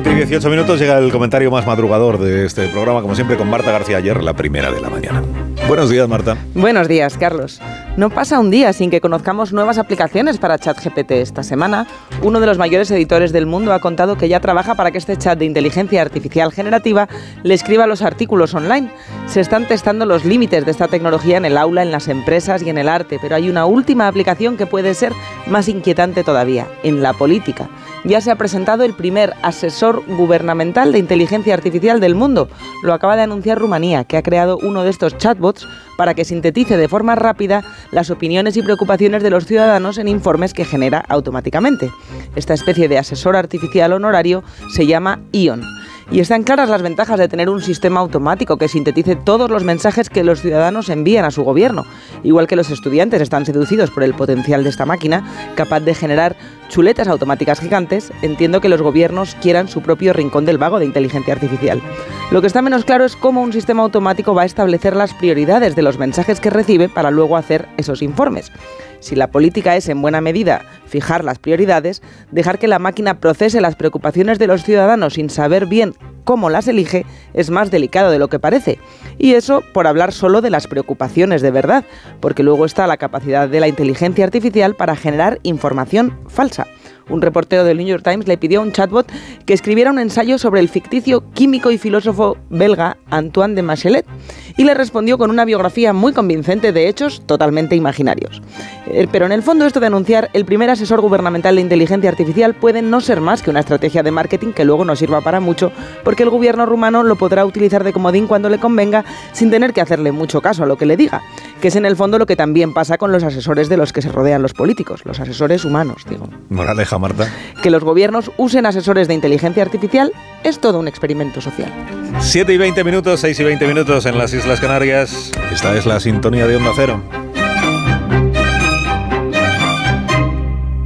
18 minutos llega el comentario más madrugador de este programa, como siempre, con Marta García ayer, la primera de la mañana. Buenos días, Marta. Buenos días, Carlos. No pasa un día sin que conozcamos nuevas aplicaciones para ChatGPT. Esta semana, uno de los mayores editores del mundo ha contado que ya trabaja para que este chat de inteligencia artificial generativa le escriba los artículos online. Se están testando los límites de esta tecnología en el aula, en las empresas y en el arte, pero hay una última aplicación que puede ser más inquietante todavía, en la política ya se ha presentado el primer asesor gubernamental de inteligencia artificial del mundo. Lo acaba de anunciar Rumanía, que ha creado uno de estos chatbots para que sintetice de forma rápida las opiniones y preocupaciones de los ciudadanos en informes que genera automáticamente. Esta especie de asesor artificial honorario se llama ION y están claras las ventajas de tener un sistema automático que sintetice todos los mensajes que los ciudadanos envían a su gobierno. Igual que los estudiantes están seducidos por el potencial de esta máquina, capaz de generar chuletas automáticas gigantes, entiendo que los gobiernos quieran su propio rincón del vago de inteligencia artificial. Lo que está menos claro es cómo un sistema automático va a establecer las prioridades de los mensajes que recibe para luego hacer esos informes. Si la política es en buena medida fijar las prioridades, dejar que la máquina procese las preocupaciones de los ciudadanos sin saber bien cómo las elige es más delicado de lo que parece. Y eso por hablar solo de las preocupaciones de verdad, porque luego está la capacidad de la inteligencia artificial para generar información falsa un reportero del New York Times le pidió a un chatbot que escribiera un ensayo sobre el ficticio químico y filósofo belga Antoine de Machelet y le respondió con una biografía muy convincente de hechos totalmente imaginarios. Eh, pero en el fondo esto de anunciar el primer asesor gubernamental de inteligencia artificial puede no ser más que una estrategia de marketing que luego no sirva para mucho porque el gobierno rumano lo podrá utilizar de comodín cuando le convenga sin tener que hacerle mucho caso a lo que le diga, que es en el fondo lo que también pasa con los asesores de los que se rodean los políticos, los asesores humanos, digo. Moraleja, Marta. Que los gobiernos usen asesores de inteligencia artificial es todo un experimento social. 7 y 20 minutos, 6 y 20 minutos en las Islas Canarias. Esta es la sintonía de Onda Cero.